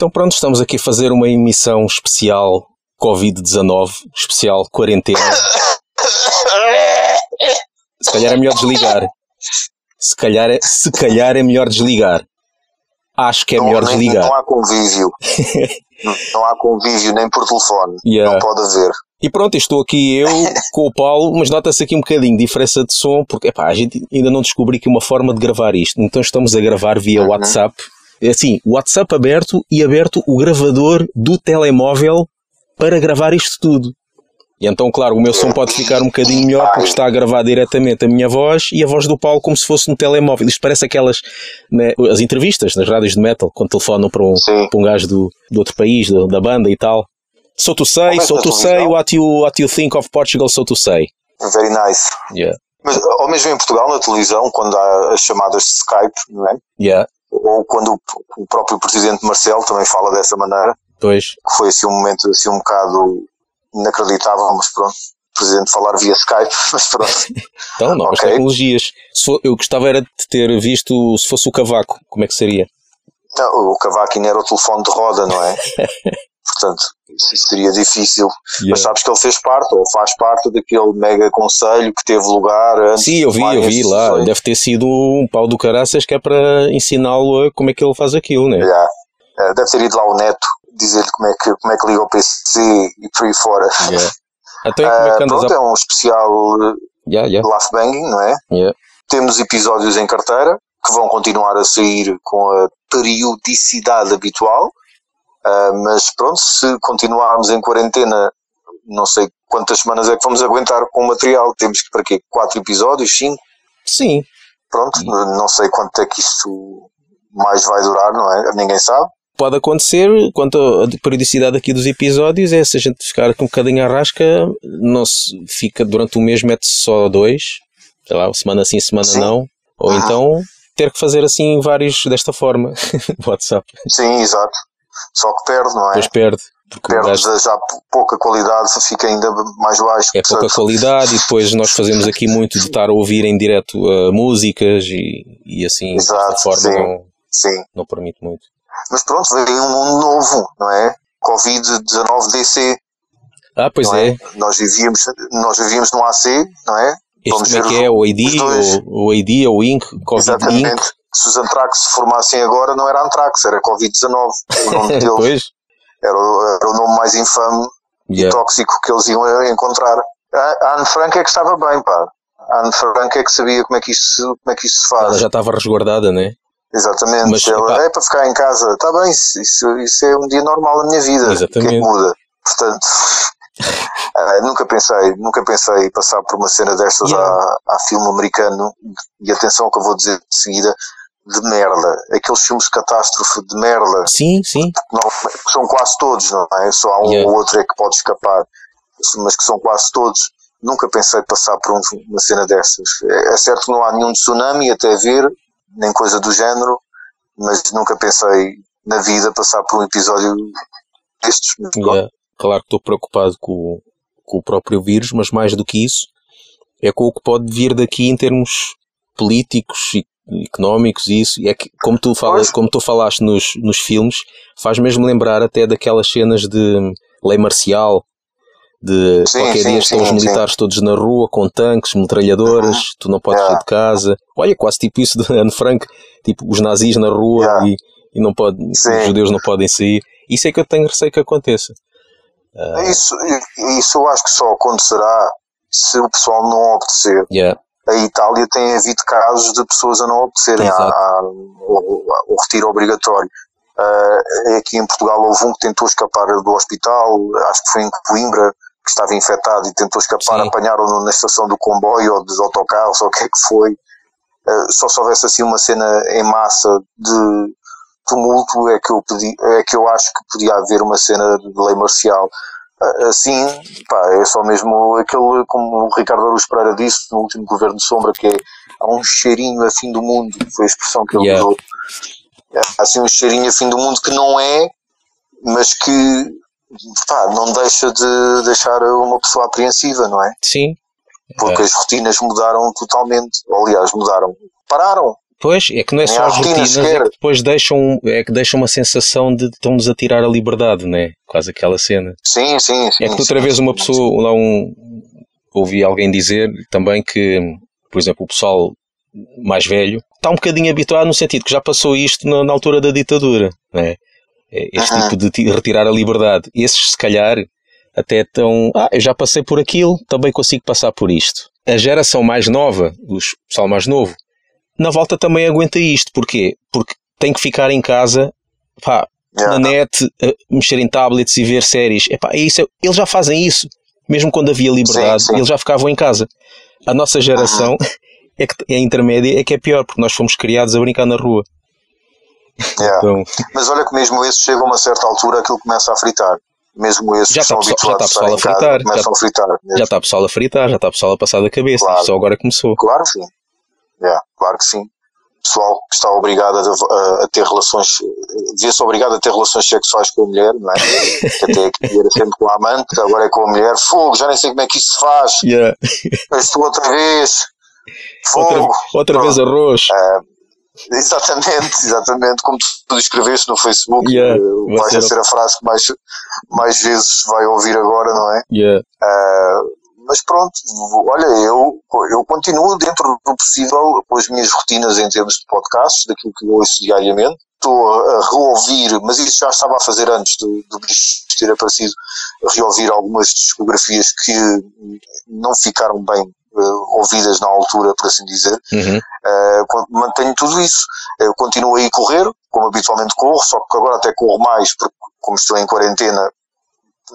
Então pronto, estamos aqui a fazer uma emissão especial Covid-19, especial quarentena. Se calhar é melhor desligar. Se calhar é, se calhar é melhor desligar. Acho que é não, melhor nem- desligar. Não há convívio. não, não há convívio nem por telefone. Yeah. Não pode haver. E pronto, estou aqui eu com o Paulo, mas nota-se aqui um bocadinho de diferença de som, porque epá, a gente ainda não descobriu aqui uma forma de gravar isto. Então estamos a gravar via Uhum. WhatsApp. É Assim, WhatsApp aberto e aberto o gravador do telemóvel para gravar isto tudo. E então, claro, o meu som pode ficar um bocadinho melhor porque está a gravar diretamente a minha voz e a voz do Paulo como se fosse no telemóvel. Isto parece aquelas, né, as entrevistas nas rádios de metal, quando telefonam para um, Sim. para um gajo do, de outro país, da, da banda e tal. So to say, é so to say, televisão? what you, what you think of Portugal, so to say. Very nice. Yeah. Mas, ou mesmo em Portugal, na televisão, quando há as chamadas de Skype, não é? Yeah. Ou quando o, próprio presidente Marcelo também fala dessa maneira, Pois. que foi assim um momento assim um bocado inacreditável, mas pronto. O presidente falar via Skype, mas pronto. Então, novas Ok. tecnologias. Se for- eu gostava era de ter visto se fosse o cavaco, como é que seria? Não, o Cavaco ainda era o telefone de roda, não é? Portanto, seria difícil. Mas Yeah. sabes que ele fez parte, ou faz parte daquele mega conselho que teve lugar antes Sim, eu vi, eu vi lá. decisões. Deve ter sido um pau do caraças que é para ensiná-lo a como é que ele faz aquilo, né? Yeah. Eh, Deve ter ido lá o neto dizer-lhe como é, que, como é que liga o PC e por aí fora. Yeah. Então, e como é Ah, que andas pronto, a... é um especial eh, Yeah, yeah, laugh banging, não é? yeah. Temos episódios em carteira que vão continuar a sair com a periodicidade habitual, ah, mas pronto, se continuarmos em quarentena, não sei quantas semanas é que vamos aguentar com o material. Temos que para quê? Quatro episódios, cinco? Sim, Pronto, não sei quanto é que isso mais vai durar, não é? Ninguém sabe. pode acontecer, quanto à periodicidade aqui dos episódios, é se a gente ficar com um bocadinho à rasca, não se fica durante um mês, mete-se só dois, sei lá, semana sim, semana Sim. não, ou Ah. então ter que fazer assim vários desta forma, WhatsApp, Sim, exato. Só que perde, não é? depois perde, porque o perde gajo já pou- pouca qualidade, fica ainda mais baixo. é pouca qualidade e depois nós fazemos aqui muito de estar a ouvir em direto uh, músicas e, e assim, desta Exato, forma sim. não, Sim. não permite muito. Mas pronto, vem um mundo novo, não é? Covid-19 DC, Ah, pois é, é? Nós vivíamos, nós vivíamos no AC, não é? este como é que é, o ID, ou, o ID, o INC, Covid Inc. Exatamente. Se os Antrax se formassem agora, não era Antrax, era Covid-19. O nome deles pois, era, o- era o nome mais infame e yeah. tóxico que eles iam encontrar. A a Anne Frank é que estava bem, pá. A Anne Frank é que sabia como é que isso, como é que isso se faz. ela já estava resguardada, né? Exatamente. Mas, Ela, epá- é para ficar em casa. Está bem, isso, isso, é um dia normal na minha vida. O que é que Exatamente. muda? Portanto, ah, nunca pensei, nunca pensei passar por uma cena destas Yeah. à, à filme americano. E atenção ao que eu vou dizer de seguida, de merda. Aqueles filmes de catástrofe de merda, Sim, sim. não, são quase todos, não é? Só há um Yeah. ou outro é que pode escapar, mas que são quase todos. Nunca pensei passar por um- uma cena dessas. É, é certo que não há nenhum tsunami até ver, nem coisa do género, mas nunca pensei na vida passar por um episódio destes. Yeah. Claro que estou preocupado com, o- com o próprio vírus, mas mais do que isso, é com o que pode vir daqui em termos políticos e económicos e isso. E é que, como tu, falas, como tu falaste nos, nos filmes, faz mesmo lembrar até daquelas cenas de lei marcial, de Sim, qualquer sim, dia estão sim, os militares todos na rua com tanques, metralhadoras, tu não podes Yeah. sair de casa. Olha, quase tipo isso de Anne Frank, tipo os nazis na rua Yeah. e, e não pode, os judeus não podem sair. Isso é que eu tenho receio que aconteça. Ah, Isso, isso eu acho que só acontecerá se o pessoal não obedecer. yeah. A Itália tem havido casos de pessoas a não obedecerem à- à- ao, ao retiro obrigatório. Ah, aqui em Portugal houve um que tentou escapar do hospital, acho que foi em Coimbra, que estava infectado e tentou escapar, apanharam-no na estação do comboio ou dos autocarros ou o que é que foi. Ah, só se houvesse assim uma cena em massa de tumulto é que eu pedi, é que eu acho que podia haver uma cena de lei marcial. Assim, pá, é só mesmo aquele, como o Ricardo Aruz Pereira disse no último governo de Sombra, que é há um cheirinho a fim do mundo, foi a expressão que ele Yeah. usou. Há assim um cheirinho a fim do mundo que não é, mas que pá, não deixa de deixar uma pessoa apreensiva, não é? Sim. Porque as rotinas mudaram totalmente. Aliás, mudaram. Pararam. Pois, é que não é só há as rotina rotinas, é que depois deixam, é que deixam uma sensação de estão-nos a tirar a liberdade, né? Quase aquela cena. Sim, sim, sim. É que sim, outra vez sim, uma sim. pessoa, lá um, ouvi alguém dizer também que, por exemplo, o pessoal mais velho está um bocadinho habituado no sentido que já passou isto na, na altura da ditadura, né? É, Este Aham. tipo de ti- retirar a liberdade. Esses, se calhar, até estão, ah, eu já passei por aquilo, também consigo passar por isto. A geração mais nova, o pessoal mais novo, na volta também aguenta isto. Porquê? Porque tem que ficar em casa, pá, Yeah. na net, a mexer em tablets e ver séries. Epá, é isso, eles já fazem isso. Mesmo quando havia liberdade, Sim, sim. eles já ficavam em casa. A nossa geração é que é a intermédia, é que é pior, porque nós fomos criados a brincar na rua. Yeah. Então, Mas olha que mesmo esses chegam a uma certa altura aquilo começa a fritar. Mesmo esses Já que são está pessoal- já habituados a está a casa fritar, começam a fritar. mesmo. já está o pessoal a fritar, já está o pessoal a passar da cabeça. Claro. Só agora começou. Claro que sim. Yeah, claro que sim. Pessoal que está obrigado a, a- a ter relações, devia-se obrigado a ter relações sexuais com a mulher, não é? que até aqui era sempre com a amante, agora é com a mulher. Fogo, já nem sei como é que isso se faz. Yeah. Tu outra vez. Fogo. Outra, outra vez arroz. Exatamente, exatamente. Como tu, escreveste no Facebook, Yeah, eh, vai ser- a frase que mais, mais vezes vai ouvir agora, não é? Yeah. Ah, mas pronto, olha, eu, eu continuo dentro do possível com as minhas rotinas em termos de podcasts, daquilo que eu ouço diariamente. Estou a, reouvir, mas isso já estava a fazer antes do, do bicho ter aparecido, a reouvir algumas discografias que não ficaram bem eh, ouvidas na altura, por assim dizer. Uhum. Uh, mantenho tudo isso. Eu continuo a ir correr, como habitualmente corro, só que agora até corro mais, porque como estou em quarentena,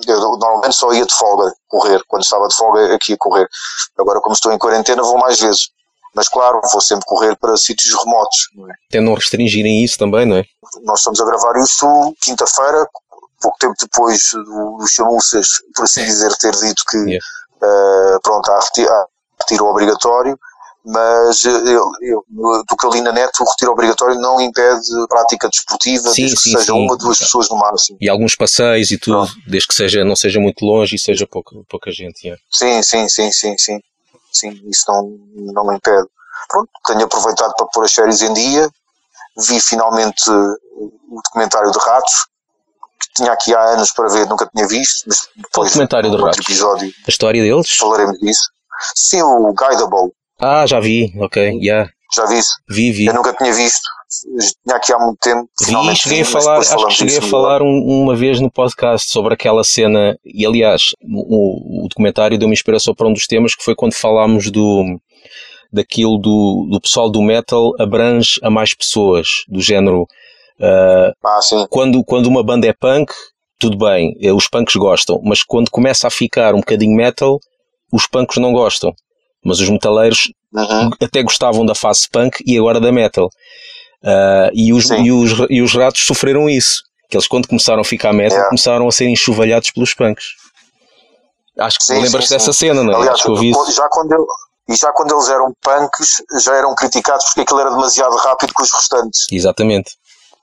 eu normalmente só ia de folga correr, quando estava de folga aqui a correr. Agora, como estou em quarentena, vou mais vezes. Mas claro, vou sempre correr para sítios remotos. não é? Até não restringirem isso também, não é? Nós estamos a gravar isto quinta-feira, pouco tempo depois do, do Chamuças, por assim dizer, ter dito que Yeah. uh, pronto, há reti- há retiro obrigatório, mas uh, eu, eu, do que eu li na net, o retiro obrigatório não impede prática desportiva, Sim, desde que sim, seja sim. uma ou duas pessoas no máximo. E alguns passeios e tudo, Pronto. desde que seja, não seja muito longe e seja pouca, pouca gente. yeah. Sim, sim, sim, sim, sim. Sim, isso não, não me impede. Pronto, tenho aproveitado para pôr as séries em dia. Vi finalmente uh, o documentário de ratos, que tinha aqui há anos para ver, nunca tinha visto, mas depois documentário de ratos? episódio A história deles? falaremos disso. Sim, o Guidable, Ah, já vi, ok, yeah. já vi isso. vi, vi. Eu nunca tinha visto. Tinha aqui há muito tempo. Vi, cheguei a falar, acho que cheguei a falar um- uma vez no podcast sobre aquela cena, e aliás, o, o documentário deu-me inspiração para um dos temas que foi quando falámos do daquilo do, do pessoal do metal abrange a mais pessoas, do género ah, Ah, sim. quando, quando uma banda é punk, tudo bem, eh, os punks gostam, mas quando começa a ficar um bocadinho metal, os punks não gostam. Mas os metaleiros Uhum. até gostavam da fase punk e agora da metal. Ah, e, os, e, os, e os ratos sofreram isso. Que eles, quando começaram a ficar metal, Yeah. começaram a ser enxovalhados pelos punks. Acho que sim, dessa sim. cena, não é? Aliás, Acho que eu vi isso. já quando ele- e já quando eles eram punks, já eram criticados porque aquilo era demasiado rápido com os restantes. Exatamente.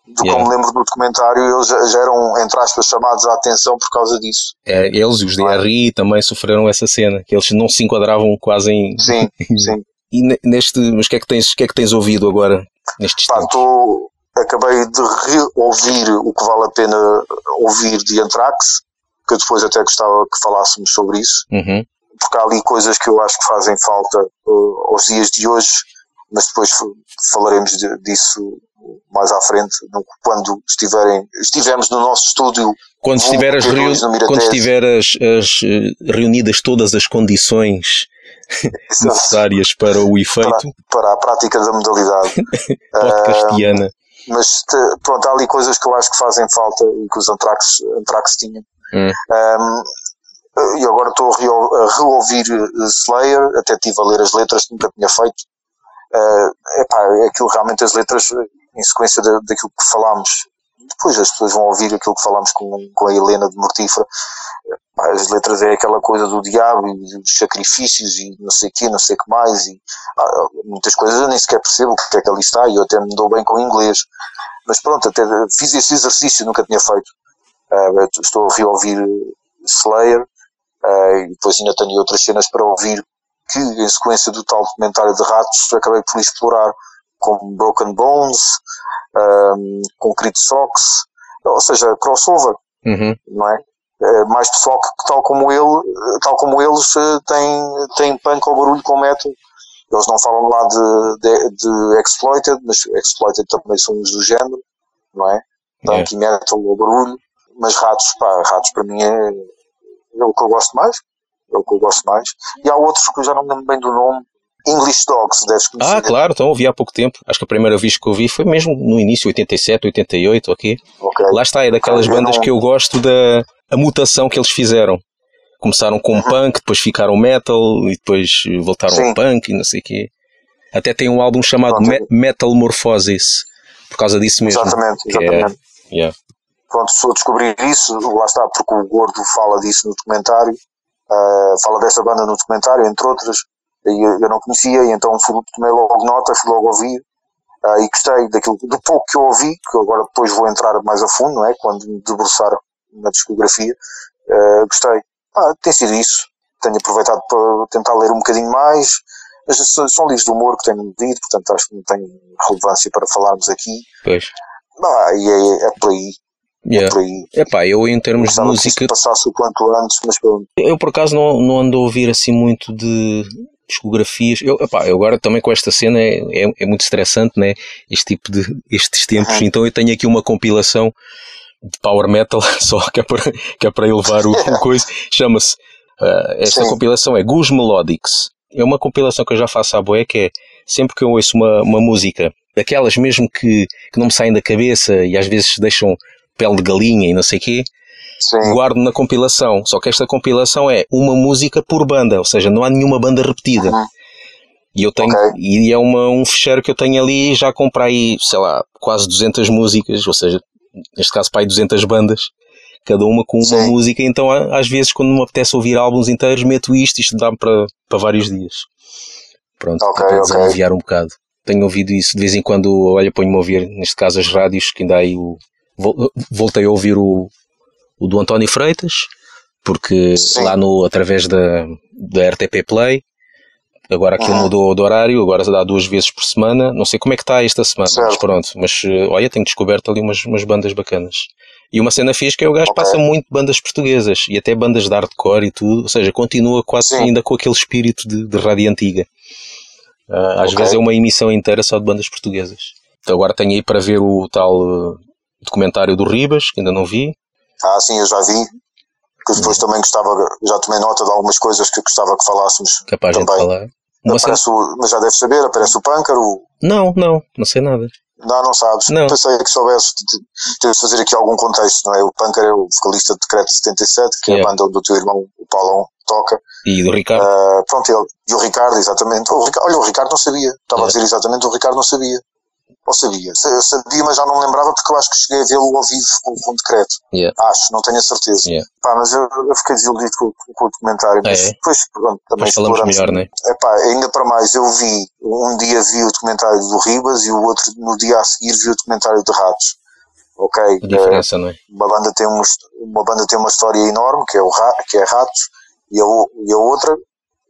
Do Yeah. que me lembro do documentário, eles já, eram, entre aspas, chamados à atenção por causa disso. É, eles e os DRI também sofreram essa cena, que eles não se enquadravam quase em. Sim, sim. E ne- neste. Mas o que é que tens, que é que tens ouvido agora nestes Pá, tempos? tô, acabei de reouvir o que vale a pena ouvir de Anthrax, que eu depois até gostava que falássemos sobre isso. Uhum. porque há ali coisas que eu acho que fazem falta uh, aos dias de hoje, mas depois falaremos disso mais à frente, quando estiverem, estivermos no nosso estúdio. Quando Vulgo estiveres, T2 reu- no Miratese. quando as, eh, reunidas todas as condições necessárias para o efeito, Para a prática da modalidade. podcastiana. mas te- pronto, há ali coisas que eu acho que fazem falta e que os Anthrax, Anthrax tinham. Hum. Um, e agora estou a, reo- a reouvir uh, Slayer, até estive a ler as letras que nunca tinha feito. Uh, epá, é aquilo realmente as letras, em sequência da, daquilo que falámos, depois as pessoas vão ouvir aquilo que falámos com, com a Helena de Mortífera. As letras é aquela coisa do diabo e dos sacrifícios e não sei o quê, não sei o que mais. E, ah, muitas coisas eu nem sequer percebo o que é que ali está e eu até me dou bem com o inglês. Mas pronto, até fiz esse exercício, nunca tinha feito. Uh, estou a reouvir Slayer uh, e depois ainda tenho outras cenas para ouvir que, em sequência do tal documentário de ratos, acabei por explorar como Broken Bones, um, Concrete Socks, ou seja, crossover, Uhum. não é? É, mais pessoal que, tal como ele, tal como eles, eh, tem, tem punk ou barulho com metal. Eles não falam lá de, de, de Exploited, mas Exploited também são uns do género, não é? Punk e metal ou barulho. Mas ratos, pá, ratos para mim é, é o que eu gosto mais. É o que eu gosto mais. E há outros que eu já não me lembro bem do nome. English Dogs, deves conhecer. Ah, claro, então ouvi há pouco tempo. Acho que a primeira vez que ouvi foi mesmo no início, 87, 88, ok? Ok. Lá está, é daquelas Eu bandas não- que eu gosto da a mutação que eles fizeram. Começaram com punk, depois ficaram metal e depois voltaram Sim. ao punk e não sei o quê. Até tem um álbum chamado. Me- Metal Morphosis, por causa disso mesmo. Exatamente, é- exatamente. yeah. pronto, sou a descobrir isso, lá está, porque o Gordo fala disso no documentário, ah, fala desta banda no documentário, entre outras, e eu, eu não conhecia, e então fui, tomei logo nota, fui logo ouvir, ah, e gostei daquilo, do pouco que eu ouvi, que agora depois vou entrar mais a fundo, não é? Quando me debruçar na discografia, ah, gostei. Ah, tem sido isso, tenho aproveitado para tentar ler um bocadinho mais, mas são livros de humor que tenho lido, portanto acho que não tem relevância para falarmos aqui. Pois. Ah, e é, é por aí, Yeah. por aí. Epá, eu em termos de Gostava música, passasse o quanto antes, mas pronto. eu por acaso não, não ando a ouvir assim muito de discografias. Eu, epá, eu agora também com esta cena é, é, é muito estressante, né? Este tipo de estes tempos. Uhum. Então eu tenho aqui uma compilação de power metal, só que é para, que é para elevar o, o coisa. Chama-se. ah, esta Sim. compilação é Goose Melodics. É uma compilação que eu já faço à boé, que é sempre que eu ouço uma, uma música, daquelas mesmo que, que não me saem da cabeça e às vezes deixam pele de galinha e não sei o quê, Sim, guardo na compilação. Só que esta compilação é uma música por banda, ou seja, não há nenhuma banda repetida. Uhum. E eu tenho, Ok. e é uma, um fecheiro que eu tenho ali, já comprei, sei lá, quase 200 músicas, ou seja, neste caso, para aí 200 bandas, cada uma com uma Sim. música. Então, às vezes, quando me apetece ouvir álbuns inteiros, meto isto, isto dá-me para, para vários dias. Pronto, Ok, para desanuviar um bocado. Tenho ouvido isso de vez em quando, olha, ponho-me a ouvir, neste caso, as rádios, que ainda há aí o. vol- Voltei a ouvir o, o do António Freitas, porque Sim. lá no, através da, da RTP Play, agora aquilo Uhum. mudou de horário, agora dá duas vezes por semana. Não sei como é que está esta semana, mas Certo. pronto. Mas eh, olha, tenho descoberto ali umas, umas bandas bacanas. E uma cena fixe que é o gajo Ok. passa muito bandas portuguesas e até bandas de hardcore e tudo, ou seja, continua quase Sim. ainda com aquele espírito de, de rádio antiga. Ah, às Ok. vezes é uma emissão inteira só de bandas portuguesas. Então agora tenho aí para ver o tal eh, documentário do Ribas, que ainda não vi. ah, sim, eu já vi. Que depois também gostava, já tomei nota de algumas coisas que gostava que falássemos. Capaz de gente Também. falar. Uma cena- Aparece o, mas já deve saber, aparece o Pâncaro. o- Não, não, não sei nada. Não, não sabes. Não. Pensei que soubesse. de- Temos de fazer aqui algum contexto, não é? O Pâncaro é o vocalista de Decreto 77, que é Yeah. a banda onde o teu irmão, o Paulão, toca. E do Ricardo? Ah, pronto, ele, e o Ricardo, exatamente. O Rica- olha, o Ricardo não sabia. Estava É. a dizer exatamente, o Ricardo não sabia. Ou sabia? Eu sabia, mas já não me lembrava porque eu acho que cheguei a vê-lo ao vivo com, com decreto. Yeah. Acho, não tenho a certeza. Yeah. Pá, mas eu, eu fiquei desiludido com, com- com o documentário. Mas É. depois, pronto, também Depois falamos melhor, né? Epá, ainda para mais, eu vi, um dia vi o documentário do Ribas e o outro, no dia a seguir, vi o documentário de Ratos. Ok? A diferença, não é? uma banda tem uma, uma banda tem uma história enorme que é o que é Ratos e a, e a outra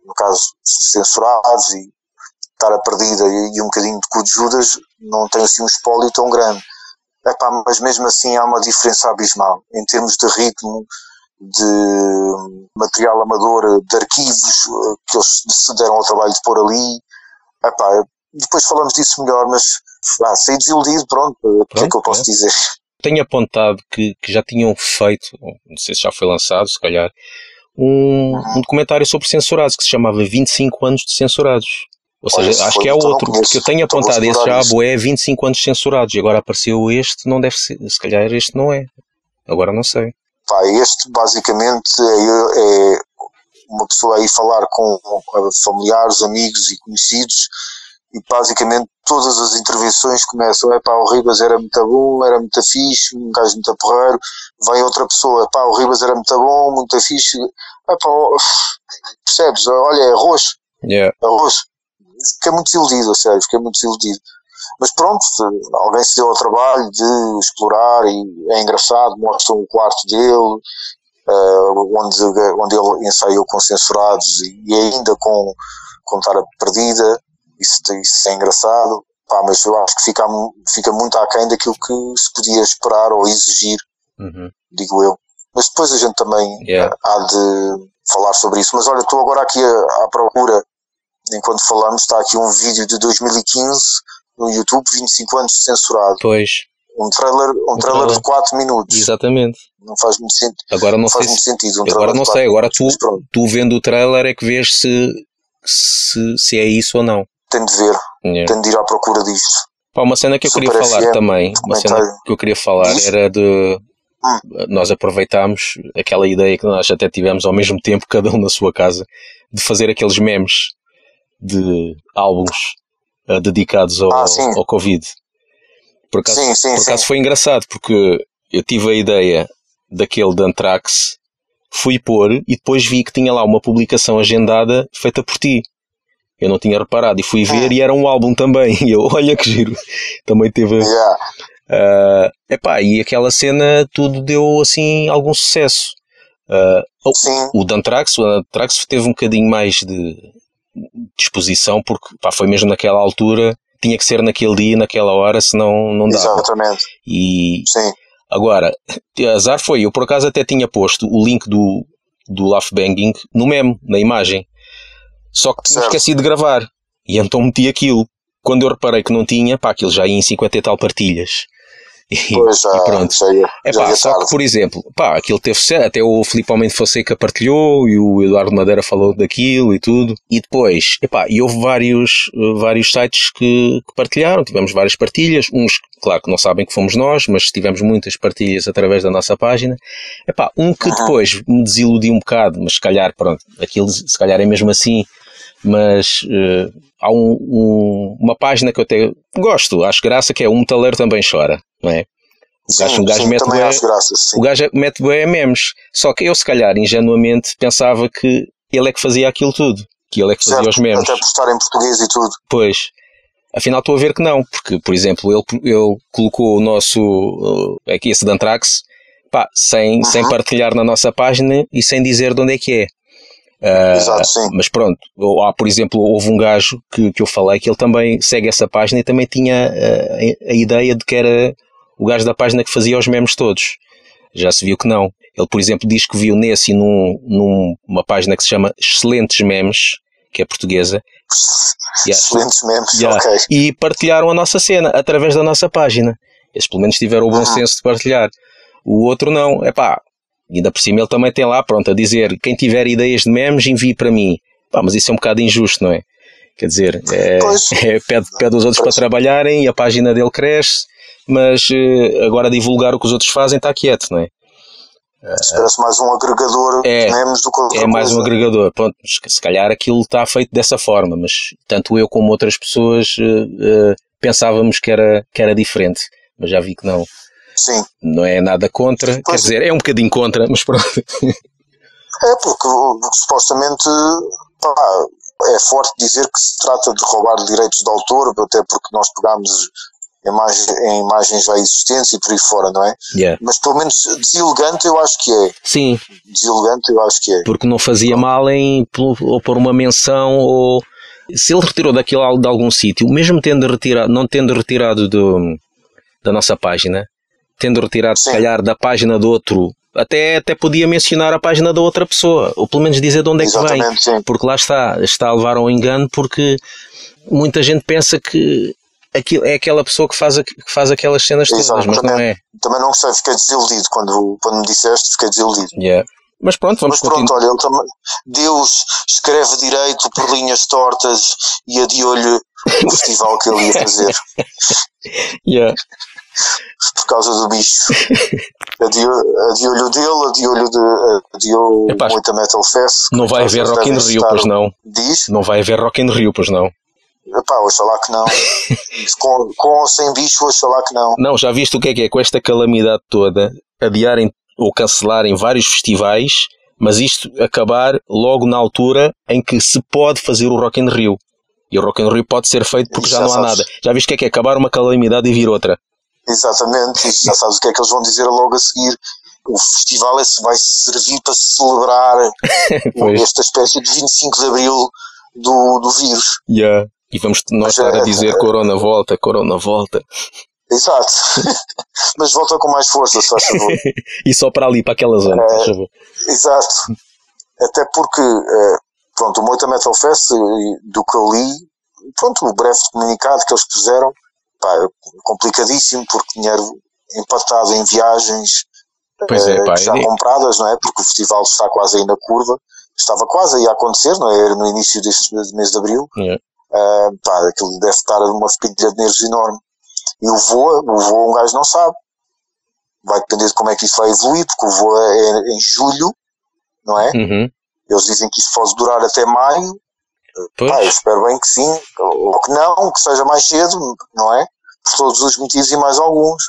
no caso censurados e estar a perdida e, e um bocadinho de cu de Judas não tem assim um espólio tão grande Epá, mas mesmo assim há uma diferença abismal em termos de ritmo de material amador de arquivos eh, que eles se deram ao trabalho de pôr ali Epá, depois falamos disso melhor mas ah, saí desiludido pronto, o que é que eu posso é. dizer Tenho apontado que, que já tinham feito, não sei se já foi lançado, se calhar, um, um documentário sobre censurados que se chamava 25 anos de censurados. Ou Olha, seja, se acho que é então outro, conheço. porque eu tenho Então apontado esse já, isso. boé, 25 anos censurados, e agora apareceu este, não deve ser, se calhar este não é. Agora não sei. Pá, este basicamente é, é uma pessoa aí falar com, com familiares, amigos e conhecidos e basicamente todas as intervenções começam, é pá, o Ribas era muito bom, era muito fixe, um gajo muito porreiro, vem outra pessoa, pá, o Ribas era muito bom, muito fixe, é pá, percebes, olha, é arroz, Yeah. arroz. Fiquei muito desiludido, a sério, fiquei muito desiludido. Mas pronto, alguém se deu ao trabalho de explorar e é engraçado, mostram o quarto dele, eh, onde, onde ele ensaiou com censurados e, ainda com, com estar perdida, isso, isso é engraçado. Pá, mas eu acho que fica, fica muito aquém daquilo que se podia esperar ou exigir, Uhum. digo eu. Mas depois a gente também Yeah. há de falar sobre isso. Mas olha, estou agora aqui à, à procura, enquanto falamos, está aqui um vídeo de 2015 no YouTube, 25 anos de censurado. Pois, Um trailer, um trailer de 4 minutos. exatamente. Não faz muito, sentido Agora não não faz sei muito se. sentido. Um Agora não sei, agora tu, tu vendo o trailer é que vês se, se, se é isso ou não. tenho de ver, Yeah. tenho de ir à procura disto. Pá, uma cena que eu Super queria falar FM, também, uma cena que eu queria falar Diz. era de. Hum. Nós aproveitámos aquela ideia que nós até tivemos ao mesmo tempo, cada um na sua casa, de fazer aqueles memes de álbuns eh, dedicados ao, Ah, ao Covid. Por acaso, Sim, sim, por acaso foi engraçado, porque eu tive a ideia daquele de Anthrax, fui pôr e depois vi que tinha lá uma publicação agendada feita por ti. Eu não tinha reparado e fui ver Ah. e era um álbum também. E eu, olha que giro. Também teve. Yeah. ah, epá, e aquela cena tudo deu assim algum sucesso. Ah, o- o de Anthrax, o Anthrax teve um bocadinho mais de disposição, porque pá, foi mesmo naquela altura, tinha que ser naquele dia, naquela hora, senão não dava. exatamente. E Sim. agora, azar foi, eu por acaso até tinha posto o link do, do Laugh Banging no memo, na imagem. Só que tinha Certo. esquecido de gravar. E então meti aquilo. Quando eu reparei que não tinha, pá, aquilo já ia em 50 e tal partilhas. E, Pois e pronto. É pá, só tarde. que, por exemplo, pá, aquilo teve até o Filipe Almeida Fonseca partilhou e o Eduardo Madeira falou daquilo e tudo. E depois, epá, e houve vários, eh, vários sites que, que partilharam, tivemos várias partilhas, uns, claro que não sabem que fomos nós, mas tivemos muitas partilhas através da nossa página. Epá, um que depois me desiludiu um bocado, mas se calhar, pronto, aquilo se calhar é mesmo assim, mas eh, há um- um- uma página que eu até gosto, acho graça, que é o Metaleiro Também Chora, não é? O gajo, sim, o gajo sim, mete também bué- acho graça, sim. o gajo mete bué memes. Só que eu, se calhar, ingenuamente, pensava que ele é que fazia aquilo tudo. Que ele é que fazia Certo, os memes. Até estar em português e tudo. Pois. Afinal, estou a ver que não. Porque, por exemplo, ele, ele colocou o nosso. uh, aqui esse de Anthrax. Pá, sem, Uhum. sem partilhar na nossa página e sem dizer de onde é que é. Ah, Exato, sim. mas pronto, há, por exemplo, houve um gajo que, que eu falei que ele também segue essa página e também tinha ah, a, a ideia de que era o gajo da página que fazia os memes todos. Já se viu que não. Ele, por exemplo, diz que viu nesse e num, numa página que se chama Excelentes Memes, que é portuguesa, Yeah. Excelentes memes, Yeah. ok. e partilharam a nossa cena através da nossa página. Eles pelo menos tiveram o bom senso de partilhar. O outro não. É pá, ainda por cima ele também tem lá, pronto, a dizer: quem tiver ideias de memes, envie para mim. Pá, mas isso é um bocado injusto, não é? Quer dizer, é, é, pede, pede os outros Pois. para trabalharem e a página dele cresce, mas eh, agora divulgar o que os outros fazem está quieto, não é? Parece mais um agregador É. de memes do que É mais um agregador. Pronto, se calhar aquilo está feito dessa forma, mas tanto eu como outras pessoas eh, eh, pensávamos que era, que era diferente. Mas já vi que não. Sim. Não é nada contra. Quer Pois. dizer, é um bocadinho contra, mas pronto. É porque, supostamente pá, é forte dizer que se trata de roubar direitos de autor, até porque nós pegámos imagem, em imagens já existentes e por aí fora, não é? Yeah. Mas pelo menos deselegante eu acho que é. Sim, Deselegante eu acho que é. porque não fazia mal em ou pôr uma menção ou. Se ele retirou daquilo de algum sítio, mesmo tendo retirado, não tendo retirado do, da nossa página, tendo retirado se Sim. calhar da página do outro, até, até podia mencionar a página da outra pessoa, ou pelo menos dizer de onde é que vem. Exatamente, sim. Porque lá está, está a levar ao engano porque muita gente pensa que aquilo é aquela pessoa que faz, que faz aquelas cenas todas, mas não Exatamente. é. Também não gostei, fiquei desiludido quando, quando me disseste, fiquei desiludido. Yeah. Mas pronto, vamos Mas pronto, continuar. olha, também, Deus escreve direito por linhas tortas e adiou-lhe o festival que ele ia fazer Yeah. Por causa do bicho. Adiou- Adiou-lhe o dele, adiou-lhe de, adiou Epá, muito a Metal Fest. Não vai haver Rock in Rio, pois não. Diz? Não vai haver Rock in Rio, pois não. Epá, oxalá que não. com, com ou sem bicho, oxalá que não. Não, já viste o que é que é com esta calamidade toda, adiarem ou cancelarem vários festivais, mas isto acabar logo na altura em que se pode fazer o Rock in Rio. E o Rock in Rio pode ser feito porque já já não há sabes. nada. Já viste o que é que é acabar uma calamidade e vir outra? Exatamente, e já sabes o que é que eles vão dizer logo a seguir. O festival esse vai servir para celebrar esta espécie de 25 de Abril do, do vírus. Yeah. E vamos nós estar a é- dizer Corona volta, Corona volta. Exato. Mas volta com mais força, se faz favor. e só para ali, para aquela zona, É. favor. Exato. Até porque, eh, pronto, o Moita Metal Fest, eh, do que eu li, pronto, o breve comunicado que eles puseram, pá, é complicadíssimo, porque dinheiro empatado em viagens é, eh, pá, já é- compradas, não é? Porque o festival está quase aí na curva, estava quase aí a acontecer, não é? Era no início deste mês de abril. É. Eh, pá, aquilo deve estar uma pilha de nervos enorme. E o voa, o voa um gajo não sabe. Vai depender de como é que isso vai evoluir, porque o voa é em julho, não é? Uhum. Eles dizem que isso pode durar até maio. Pois. Eu espero bem que sim, ou que não, que seja mais cedo, não é? Por todos os motivos e mais alguns.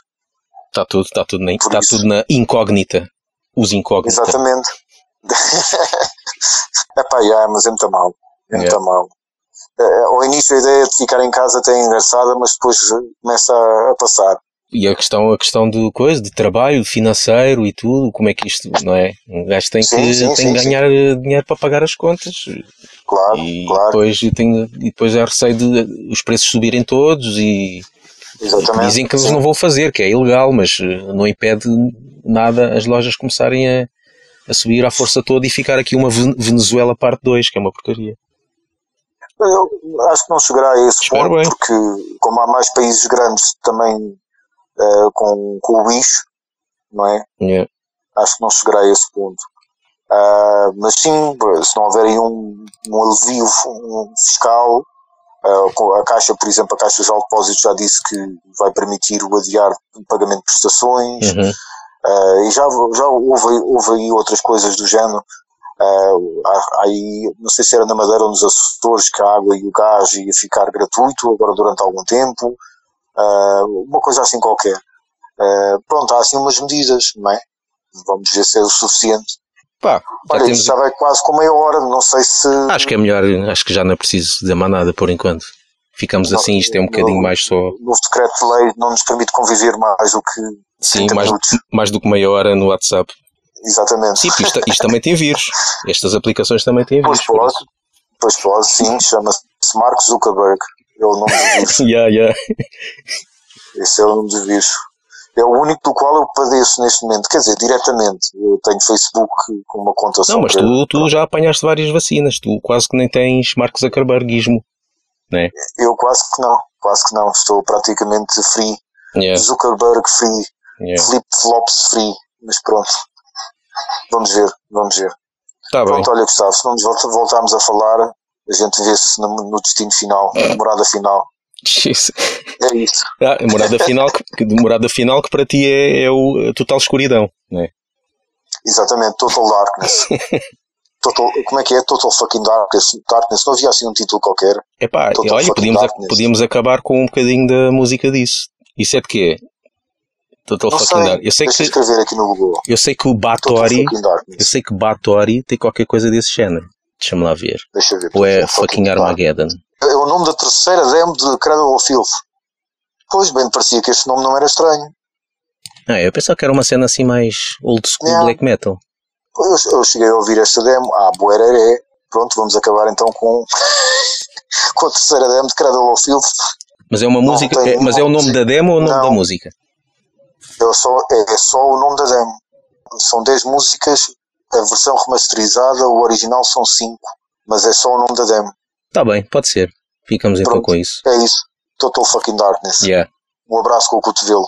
Está tudo, está tudo, na, Por está isso. tudo na incógnita. Os incógnitas. Exatamente. Epá, yeah, mas é muito mal. É muito Yeah. mal. Eh, Ao início a ideia de ficar em casa até é engraçada, mas depois começa a, a passar. E a questão, a questão de coisa, de trabalho, financeiro e tudo, como é que isto, não é? Um gajo tem Sim, que, sim, tem sim, que ganhar eh, dinheiro para pagar as contas. Claro, E claro. depois, tem, e depois é receio de os preços subirem todos e Exatamente. dizem que eles não vão fazer, que é ilegal, mas eh, não impede nada as lojas começarem a, a subir à força toda e ficar aqui uma Ven- Venezuela parte 2, que é uma porcaria. Eu acho que não chegará a esse Espero ponto, bem. porque como há mais países grandes também eh, com, com o bicho, não é? É. acho que não chegará a esse ponto. Ah, mas sim, se não houver aí um, um alivio um fiscal, com a Caixa, por exemplo, a Caixa de Depósitos já disse que vai permitir o adiar do pagamento de prestações, Uhum. ah, e já, já houve, houve aí outras coisas do género. Há- aí, não sei se era na Madeira ou nos Açores, que a água e o gás ia ficar gratuito agora durante algum tempo, ah, uma coisa assim qualquer. Ah, pronto, há assim umas medidas, não é? Vamos ver se é o suficiente. Pá, já Olha, temos- vai quase com meia hora, não sei se. acho que é melhor, acho que já não é preciso dizer mais nada por enquanto. Ficamos Não, assim, isto é um bocadinho não. mais só. O decreto de lei não nos permite conviver mais do que Sim, 30 mais, minutos. mais do que meia hora no WhatsApp. Exatamente. Sim, isto, isto também tem vírus. Estas aplicações também têm Pois vírus. por pode, pois pode, sim, chama-se Mark Zuckerberg. É o nome do vírus. Yeah, yeah. Esse é o nome do vírus. É o único do qual eu padeço neste momento. Quer dizer, diretamente. Eu tenho Facebook com uma conta. Não, mas tu, tu já apanhaste várias vacinas. Tu quase que nem tens Mark Zuckerbergismo. Eu quase que não. Quase que não. Estou praticamente free. Yeah, Zuckerberg free. yeah. Flip-flops free. Mas pronto. Vamos ver, vamos ver. Tá bem. Pronto, olha, Gustavo, se não nos volta- voltarmos a falar, a gente vê-se no, no destino final, na morada final. Isso. É isso. Ah, morada final, que, morada final que para ti é, é o a total escuridão. Não é? Exatamente, Total Darkness. Total, como é que é? Total fucking Darkness. Darkness. Não havia assim um título qualquer. Epá, Total olha, podíamos, darkness. podíamos acabar com um bocadinho da música disso. Isso é de quê? Total Não fucking sei. dark. Eu sei, Deixa que, escrever aqui no Google. eu sei que o Batori, eu sei que Batori tem qualquer coisa desse género. Deixa-me lá ver. Deixa eu ver. Ou é fucking. Armageddon? É o nome da terceira demo de Cradle of Filth. Pois, bem, parecia que este nome não era estranho. Ah, eu pensava que era uma cena assim mais old school Não. black metal. Eu, eu cheguei a ouvir esta demo. Ah, Boereré. Pronto, vamos acabar então com, com a terceira demo de Cradle of Filth. Mas é uma Não música. é- mas é o nome música. da demo ou o nome Não. da música? É só, é, é só o nome da demo. São 10 músicas, a versão remasterizada, o original são 5, mas é só o nome da demo. Tá bem, pode ser. Ficamos então Pronto. com isso. É isso. Total fucking darkness. Yeah. Um abraço com o cotovelo.